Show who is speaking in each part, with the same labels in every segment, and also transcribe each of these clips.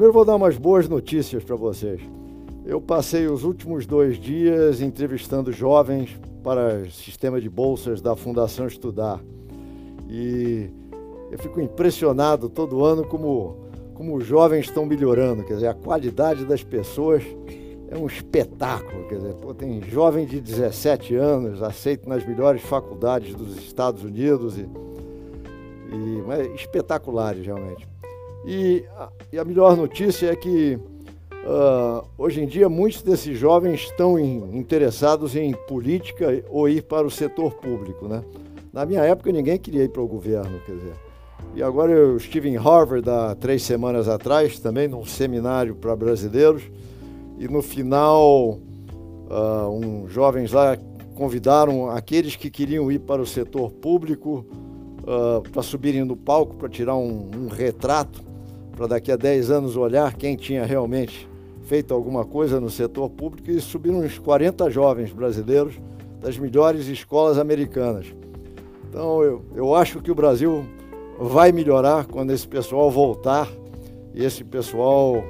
Speaker 1: primeiro vou dar umas boas notícias para vocês. Eu passei os últimos dois dias entrevistando jovens para o sistema de bolsas da Fundação Estudar. E eu fico impressionado todo ano como, como os jovens estão melhorando. Quer dizer, a qualidade das pessoas é um espetáculo. Quer dizer, pô, tem jovem de 17 anos aceito nas melhores faculdades dos Estados Unidos e, e mas, espetaculares realmente. E a, e a melhor notícia é que uh, hoje em dia muitos desses jovens estão em, interessados em política ou ir para o setor público. Né? Na minha época ninguém queria ir para o governo, quer dizer. E agora eu estive em Harvard há três semanas atrás, também num seminário para brasileiros, e no final uh, um, jovens lá convidaram aqueles que queriam ir para o setor público uh, para subirem no palco para tirar um, um retrato para daqui a 10 anos olhar quem tinha realmente feito alguma coisa no setor público e subiram uns 40 jovens brasileiros das melhores escolas americanas. Então eu, eu acho que o Brasil vai melhorar quando esse pessoal voltar e esse pessoal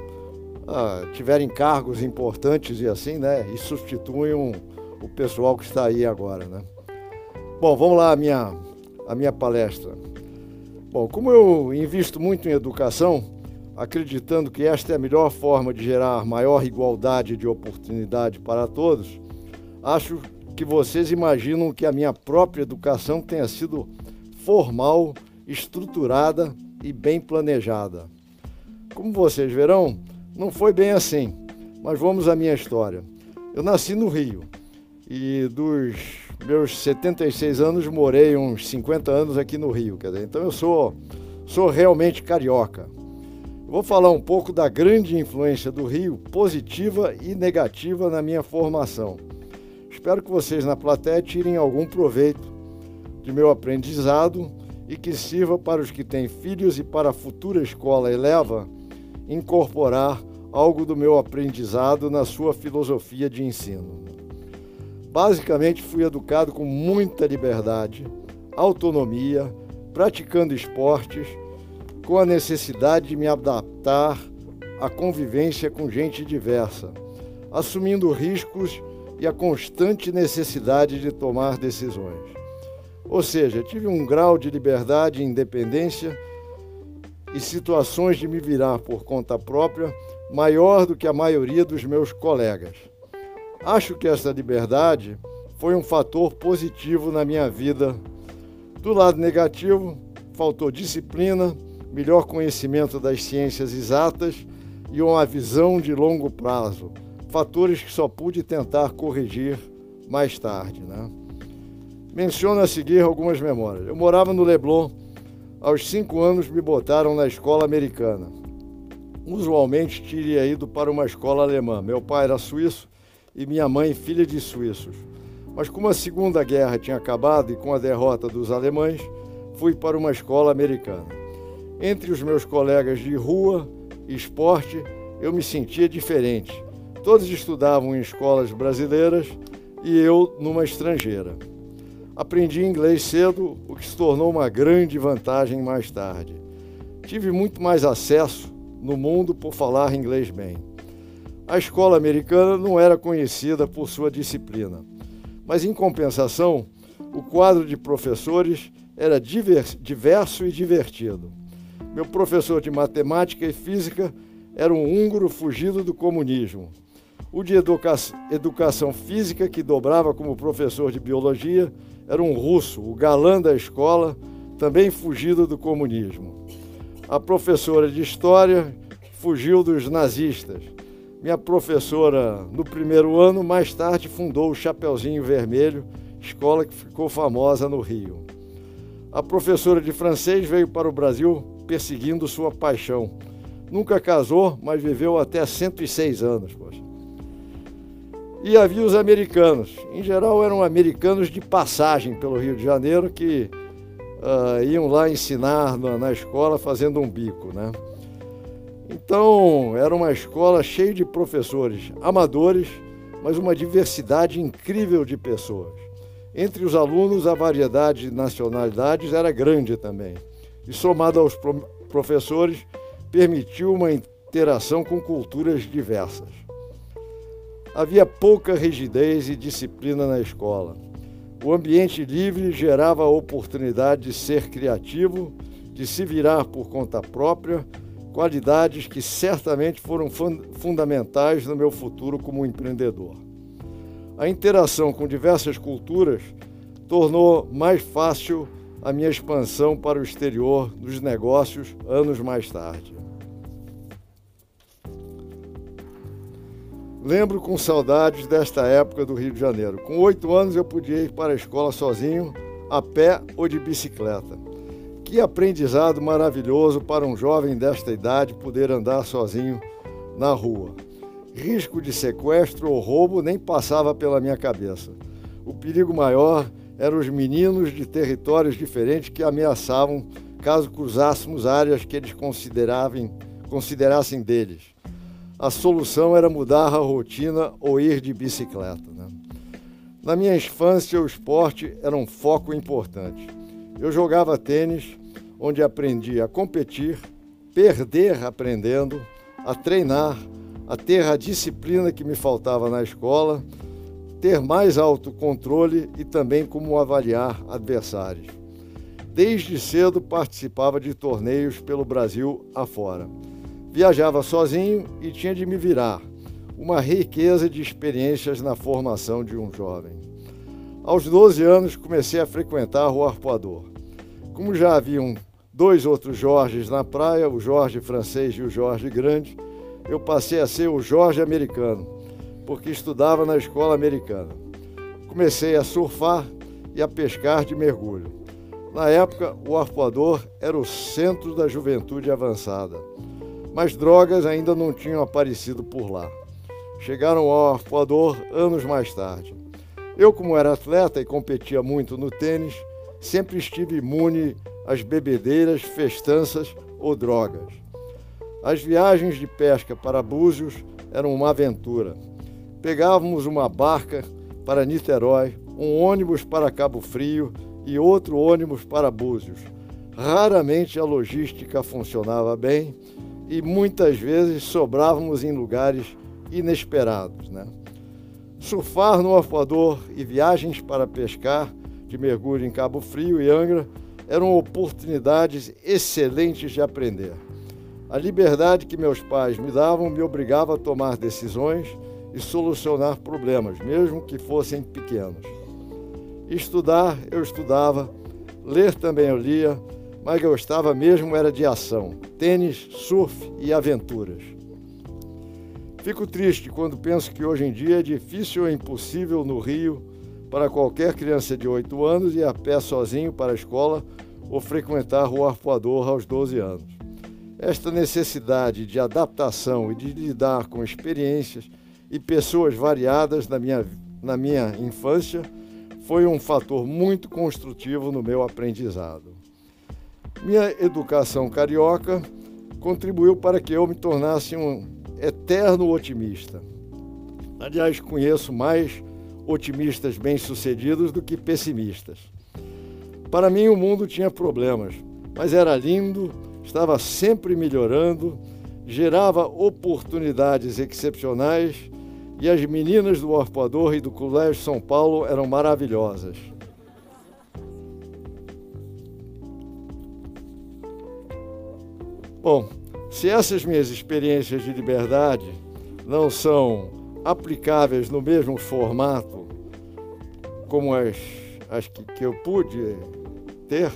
Speaker 1: ah, tiver cargos importantes e assim, né? E substituam o pessoal que está aí agora, né? Bom, vamos lá a minha, a minha palestra. Bom, como eu invisto muito em educação, acreditando que esta é a melhor forma de gerar maior igualdade de oportunidade para todos, acho que vocês imaginam que a minha própria educação tenha sido formal, estruturada e bem planejada. Como vocês verão, não foi bem assim, mas vamos à minha história. Eu nasci no Rio e dos meus 76 anos morei uns 50 anos aqui no Rio, quer dizer, então eu sou sou realmente carioca. Vou falar um pouco da grande influência do Rio, positiva e negativa, na minha formação. Espero que vocês na plateia tirem algum proveito de meu aprendizado e que sirva para os que têm filhos e para a futura escola eleva incorporar algo do meu aprendizado na sua filosofia de ensino. Basicamente, fui educado com muita liberdade, autonomia, praticando esportes com a necessidade de me adaptar à convivência com gente diversa, assumindo riscos e a constante necessidade de tomar decisões. Ou seja, tive um grau de liberdade e independência e situações de me virar por conta própria maior do que a maioria dos meus colegas. Acho que essa liberdade foi um fator positivo na minha vida. Do lado negativo, faltou disciplina melhor conhecimento das ciências exatas e uma visão de longo prazo, fatores que só pude tentar corrigir mais tarde. Né? Menciono a seguir algumas memórias. Eu morava no Leblon, aos cinco anos me botaram na escola americana. Usualmente teria ido para uma escola alemã. Meu pai era suíço e minha mãe filha de suíços. Mas como a Segunda Guerra tinha acabado e com a derrota dos alemães, fui para uma escola americana. Entre os meus colegas de rua e esporte, eu me sentia diferente. Todos estudavam em escolas brasileiras e eu numa estrangeira. Aprendi inglês cedo, o que se tornou uma grande vantagem mais tarde. Tive muito mais acesso no mundo por falar inglês bem. A escola americana não era conhecida por sua disciplina, mas em compensação, o quadro de professores era diverso e divertido. Meu professor de matemática e física era um húngaro fugido do comunismo. O de educa educação física, que dobrava como professor de biologia, era um russo, o galã da escola, também fugido do comunismo. A professora de história fugiu dos nazistas. Minha professora, no primeiro ano, mais tarde fundou o Chapeuzinho Vermelho, escola que ficou famosa no Rio. A professora de francês veio para o Brasil perseguindo sua paixão. Nunca casou, mas viveu até 106 anos. Poxa. E havia os americanos. Em geral, eram americanos de passagem pelo Rio de Janeiro que uh, iam lá ensinar na, na, escola fazendo um bico, né? Então, era uma escola cheia de professores amadores, mas uma diversidade incrível de pessoas. Entre os alunos, a variedade de nacionalidades era grande também. E somado aos pro professores, permitiu uma interação com culturas diversas. Havia pouca rigidez e disciplina na escola. O ambiente livre gerava a oportunidade de ser criativo, de se virar por conta própria, qualidades que certamente foram fundamentais no meu futuro como empreendedor. A interação com diversas culturas tornou mais fácil a minha expansão para o exterior dos negócios anos mais tarde. Lembro com saudades desta época do Rio de Janeiro. Com oito anos eu podia ir para a escola sozinho, a pé ou de bicicleta. Que aprendizado maravilhoso para um jovem desta idade poder andar sozinho na rua. Risco de sequestro ou roubo nem passava pela minha cabeça. O perigo maior eram os meninos de territórios diferentes que ameaçavam caso cruzássemos áreas que eles considerassem deles a solução era mudar a rotina ou ir de bicicleta. Né? Na minha infância, o esporte era um foco importante. Eu jogava tênis, onde aprendi a competir, perder aprendendo, a treinar, a ter a disciplina que me faltava na escola, ter mais autocontrole e também como avaliar adversários. Desde cedo participava de torneios pelo Brasil afora. Viajava sozinho e tinha de me virar. Uma riqueza de experiências na formação de um jovem. Aos 12 anos comecei a frequentar o Arpoador. Como já haviam dois outros Jorges na praia, o Jorge francês e o Jorge grande, eu passei a ser o Jorge americano, porque estudava na escola americana. Comecei a surfar e a pescar de mergulho. Na época, o Arpoador era o centro da juventude avançada mas drogas ainda não tinham aparecido por lá. Chegaram ao arpoador anos mais tarde. Eu, como era atleta e competia muito no tênis, sempre estive imune às bebedeiras, festanças ou drogas. As viagens de pesca para Búzios eram uma aventura. Pegávamos uma barca para Niterói, um ônibus para Cabo Frio e outro ônibus para Búzios. Raramente a logística funcionava bem e muitas vezes sobrávamos em lugares inesperados. Né? Surfar no arpoador e viagens para pescar de mergulho em Cabo Frio e Angra eram oportunidades excelentes de aprender. A liberdade que meus pais me davam me obrigava a tomar decisões e solucionar problemas, mesmo que fossem pequenos. Estudar, eu estudava, ler também eu lia, mas gostava mesmo era de ação, tênis, surf e aventuras. Fico triste quando penso que hoje em dia é difícil ou impossível no Rio para qualquer criança de 8 anos ir a pé sozinho para a escola ou frequentar o arpoador aos 12 anos. Esta necessidade de adaptação e de lidar com experiências e pessoas variadas na minha, na minha infância foi um fator muito construtivo no meu aprendizado. Minha educação carioca contribuiu para que eu me tornasse um eterno otimista. Aliás, conheço mais otimistas bem-sucedidos do que pessimistas. Para mim, o mundo tinha problemas, mas era lindo, estava sempre melhorando, gerava oportunidades excepcionais e as meninas do Arpoador e do Colégio São Paulo eram maravilhosas. Bom, se essas minhas experiências de liberdade não são aplicáveis no mesmo formato como as, as que, que eu pude ter,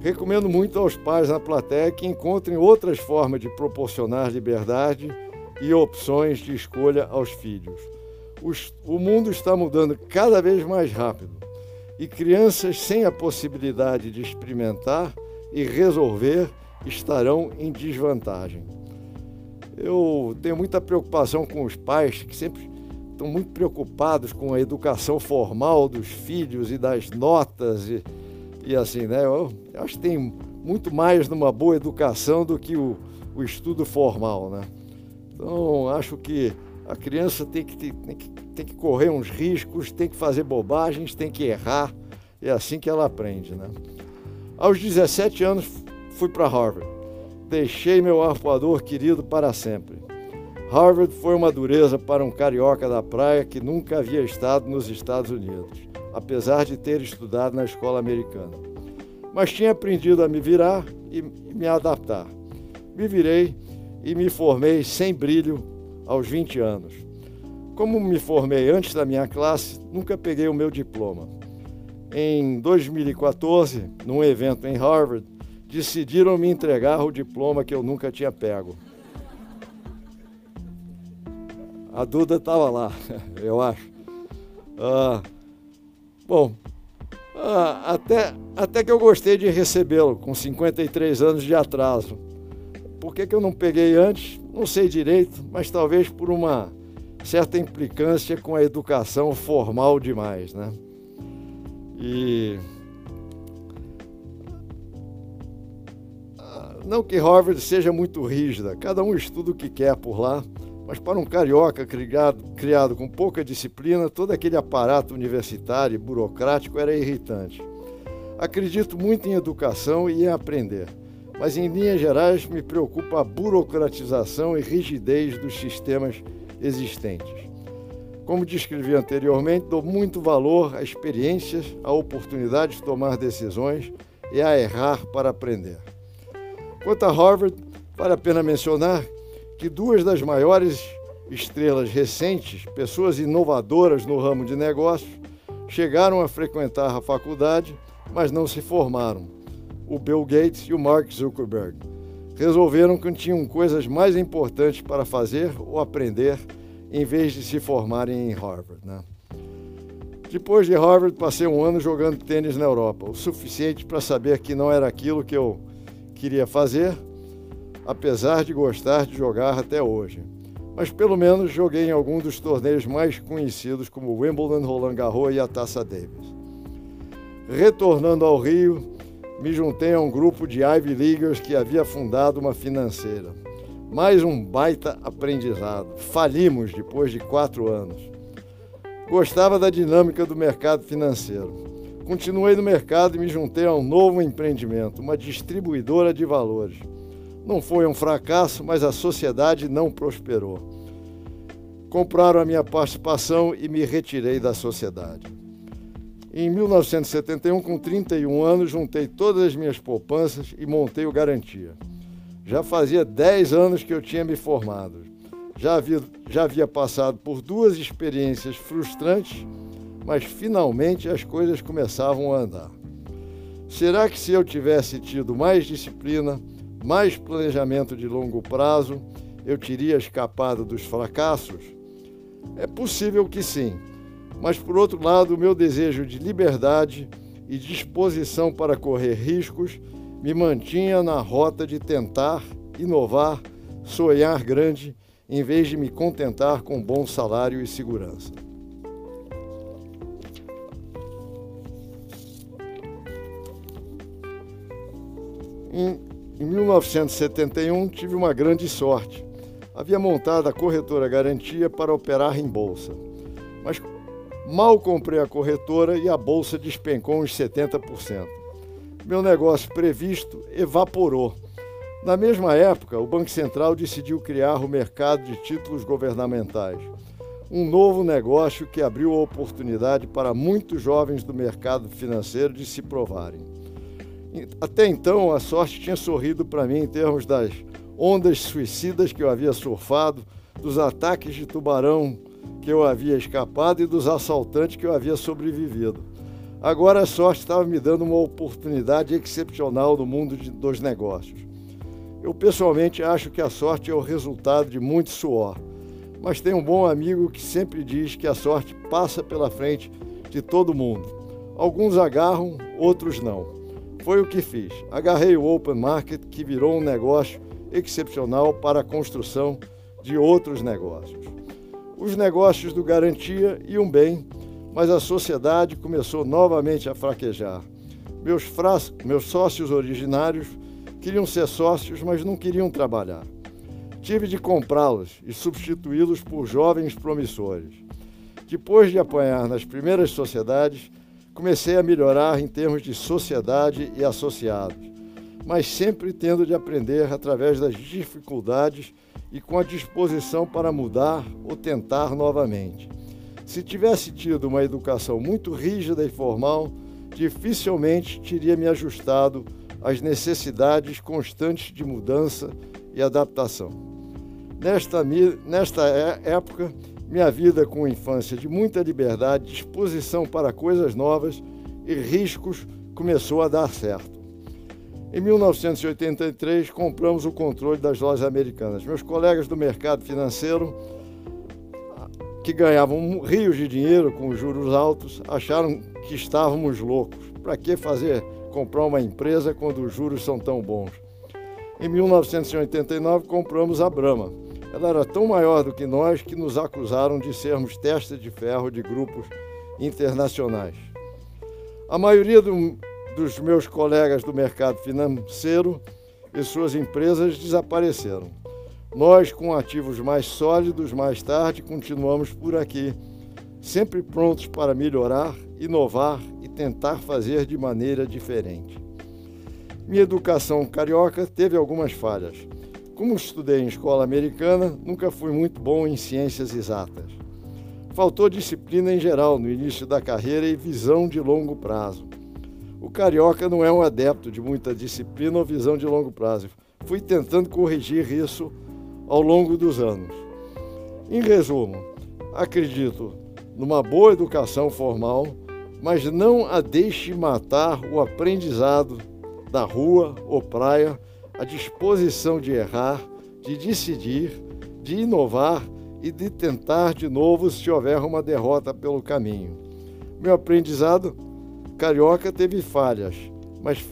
Speaker 1: recomendo muito aos pais na plateia que encontrem outras formas de proporcionar liberdade e opções de escolha aos filhos. Os, o mundo está mudando cada vez mais rápido e crianças sem a possibilidade de experimentar e resolver estarão em desvantagem. Eu tenho muita preocupação com os pais que sempre estão muito preocupados com a educação formal dos filhos e das notas, e, E assim, né? Eu acho que tem muito mais numa boa educação do que o, o estudo formal, né? Então, acho que a criança tem que, tem, que, tem que correr uns riscos, tem que fazer bobagens, tem que errar. É assim que ela aprende, né? Aos 17 anos, fui para Harvard. Deixei meu arpoador querido para sempre. Harvard foi uma dureza para um carioca da praia que nunca havia estado nos Estados Unidos, apesar de ter estudado na escola americana. Mas tinha aprendido a me virar e me adaptar. Me virei e me formei sem brilho aos 20 anos. Como me formei antes da minha classe, nunca peguei o meu diploma. Em 2014, num evento em Harvard, decidiram me entregar o diploma que eu nunca tinha pego. A Duda estava lá, eu acho. Ah, bom, ah, até, até que eu gostei de recebê-lo, com 53 anos de atraso. Por que, que eu não peguei antes? Não sei direito, mas talvez por uma certa implicância com a educação formal demais, né? E ah, não que Harvard seja muito rígida, cada um estuda o que quer por lá, mas para um carioca criado, criado com pouca disciplina, todo aquele aparato universitário e burocrático era irritante. Acredito muito em educação e em aprender, mas em linhas gerais me preocupa a burocratização e rigidez dos sistemas existentes. Como descrevi anteriormente, dou muito valor a experiências, à oportunidade de tomar decisões e a errar para aprender. Quanto a Harvard, vale a pena mencionar que duas das maiores estrelas recentes, pessoas inovadoras no ramo de negócios, chegaram a frequentar a faculdade, mas não se formaram. O Bill Gates e o Mark Zuckerberg resolveram que tinham coisas mais importantes para fazer ou aprender em vez de se formarem em Harvard. Né? Depois de Harvard, passei um ano jogando tênis na Europa, o suficiente para saber que não era aquilo que eu queria fazer, apesar de gostar de jogar até hoje. Mas pelo menos joguei em algum dos torneios mais conhecidos, como Wimbledon, Roland Garros e a Taça Davis. Retornando ao Rio, me juntei a um grupo de Ivy Leaguers que havia fundado uma financeira. Mais um baita aprendizado. Falimos depois de quatro anos. Gostava da dinâmica do mercado financeiro. Continuei no mercado e me juntei a um novo empreendimento, uma distribuidora de valores. Não foi um fracasso, mas a sociedade não prosperou. Compraram a minha participação e me retirei da sociedade. Em 1971, com 31 anos, juntei todas as minhas poupanças e montei o Garantia. Já fazia 10 anos que eu tinha me formado. Já havia, já havia passado por duas experiências frustrantes, mas finalmente as coisas começavam a andar. Será que se eu tivesse tido mais disciplina, mais planejamento de longo prazo, eu teria escapado dos fracassos? É possível que sim, mas por outro lado, o meu desejo de liberdade e disposição para correr riscos me mantinha na rota de tentar, inovar, sonhar grande, em vez de me contentar com bom salário e segurança. Em em 1971, tive uma grande sorte. Havia montado a corretora Garantia para operar em bolsa. Mas mal comprei a corretora e a bolsa despencou uns 70%. Meu negócio previsto evaporou. Na mesma época, o Banco Central decidiu criar o mercado de títulos governamentais, um novo negócio que abriu a oportunidade para muitos jovens do mercado financeiro de se provarem. Até então, a sorte tinha sorrido para mim em termos das ondas suicidas que eu havia surfado, dos ataques de tubarão que eu havia escapado e dos assaltantes que eu havia sobrevivido. Agora a sorte estava me dando uma oportunidade excepcional no mundo de, dos negócios. Eu pessoalmente acho que a sorte é o resultado de muito suor, mas tenho um bom amigo que sempre diz que a sorte passa pela frente de todo mundo. Alguns agarram, outros não. Foi o que fiz. Agarrei o Open Market, que virou um negócio excepcional para a construção de outros negócios. Os negócios do Garantia iam bem, mas a sociedade começou novamente a fraquejar. Meus, meus sócios originários queriam ser sócios, mas não queriam trabalhar. Tive de comprá-los e substituí-los por jovens promissores. Depois de apanhar nas primeiras sociedades, comecei a melhorar em termos de sociedade e associados, mas sempre tendo de aprender através das dificuldades e com a disposição para mudar ou tentar novamente. Se tivesse tido uma educação muito rígida e formal, dificilmente teria me ajustado às necessidades constantes de mudança e adaptação. Nesta, nesta é, época, minha vida com infância de muita liberdade, disposição para coisas novas e riscos começou a dar certo. Em 1983, compramos o controle das lojas americanas. Meus colegas do mercado financeiro, que ganhavam rios de dinheiro com juros altos, acharam que estávamos loucos. Para que fazer comprar uma empresa quando os juros são tão bons? Em 1989, compramos a Brahma ela era tão maior do que nós que nos acusaram de sermos testa de ferro de grupos internacionais. A maioria do, dos meus colegas do mercado financeiro e suas empresas desapareceram. Nós, com ativos mais sólidos, mais tarde continuamos por aqui, sempre prontos para melhorar, inovar e tentar fazer de maneira diferente. Minha educação carioca teve algumas falhas como estudei em escola americana, nunca fui muito bom em ciências exatas. Faltou disciplina em geral no início da carreira e visão de longo prazo. O carioca não é um adepto de muita disciplina ou visão de longo prazo. Fui tentando corrigir isso ao longo dos anos. Em resumo, acredito numa boa educação formal, mas não a deixe matar o aprendizado da rua ou praia a disposição de errar, de decidir, de inovar e de tentar de novo se houver uma derrota pelo caminho. Meu aprendizado carioca teve falhas, mas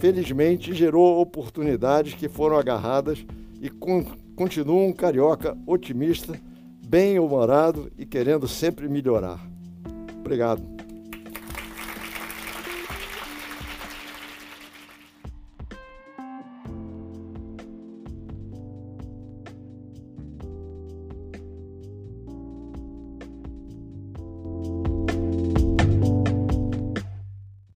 Speaker 1: felizmente gerou oportunidades que foram agarradas e continua um carioca otimista, bem-humorado e querendo sempre melhorar. Obrigado.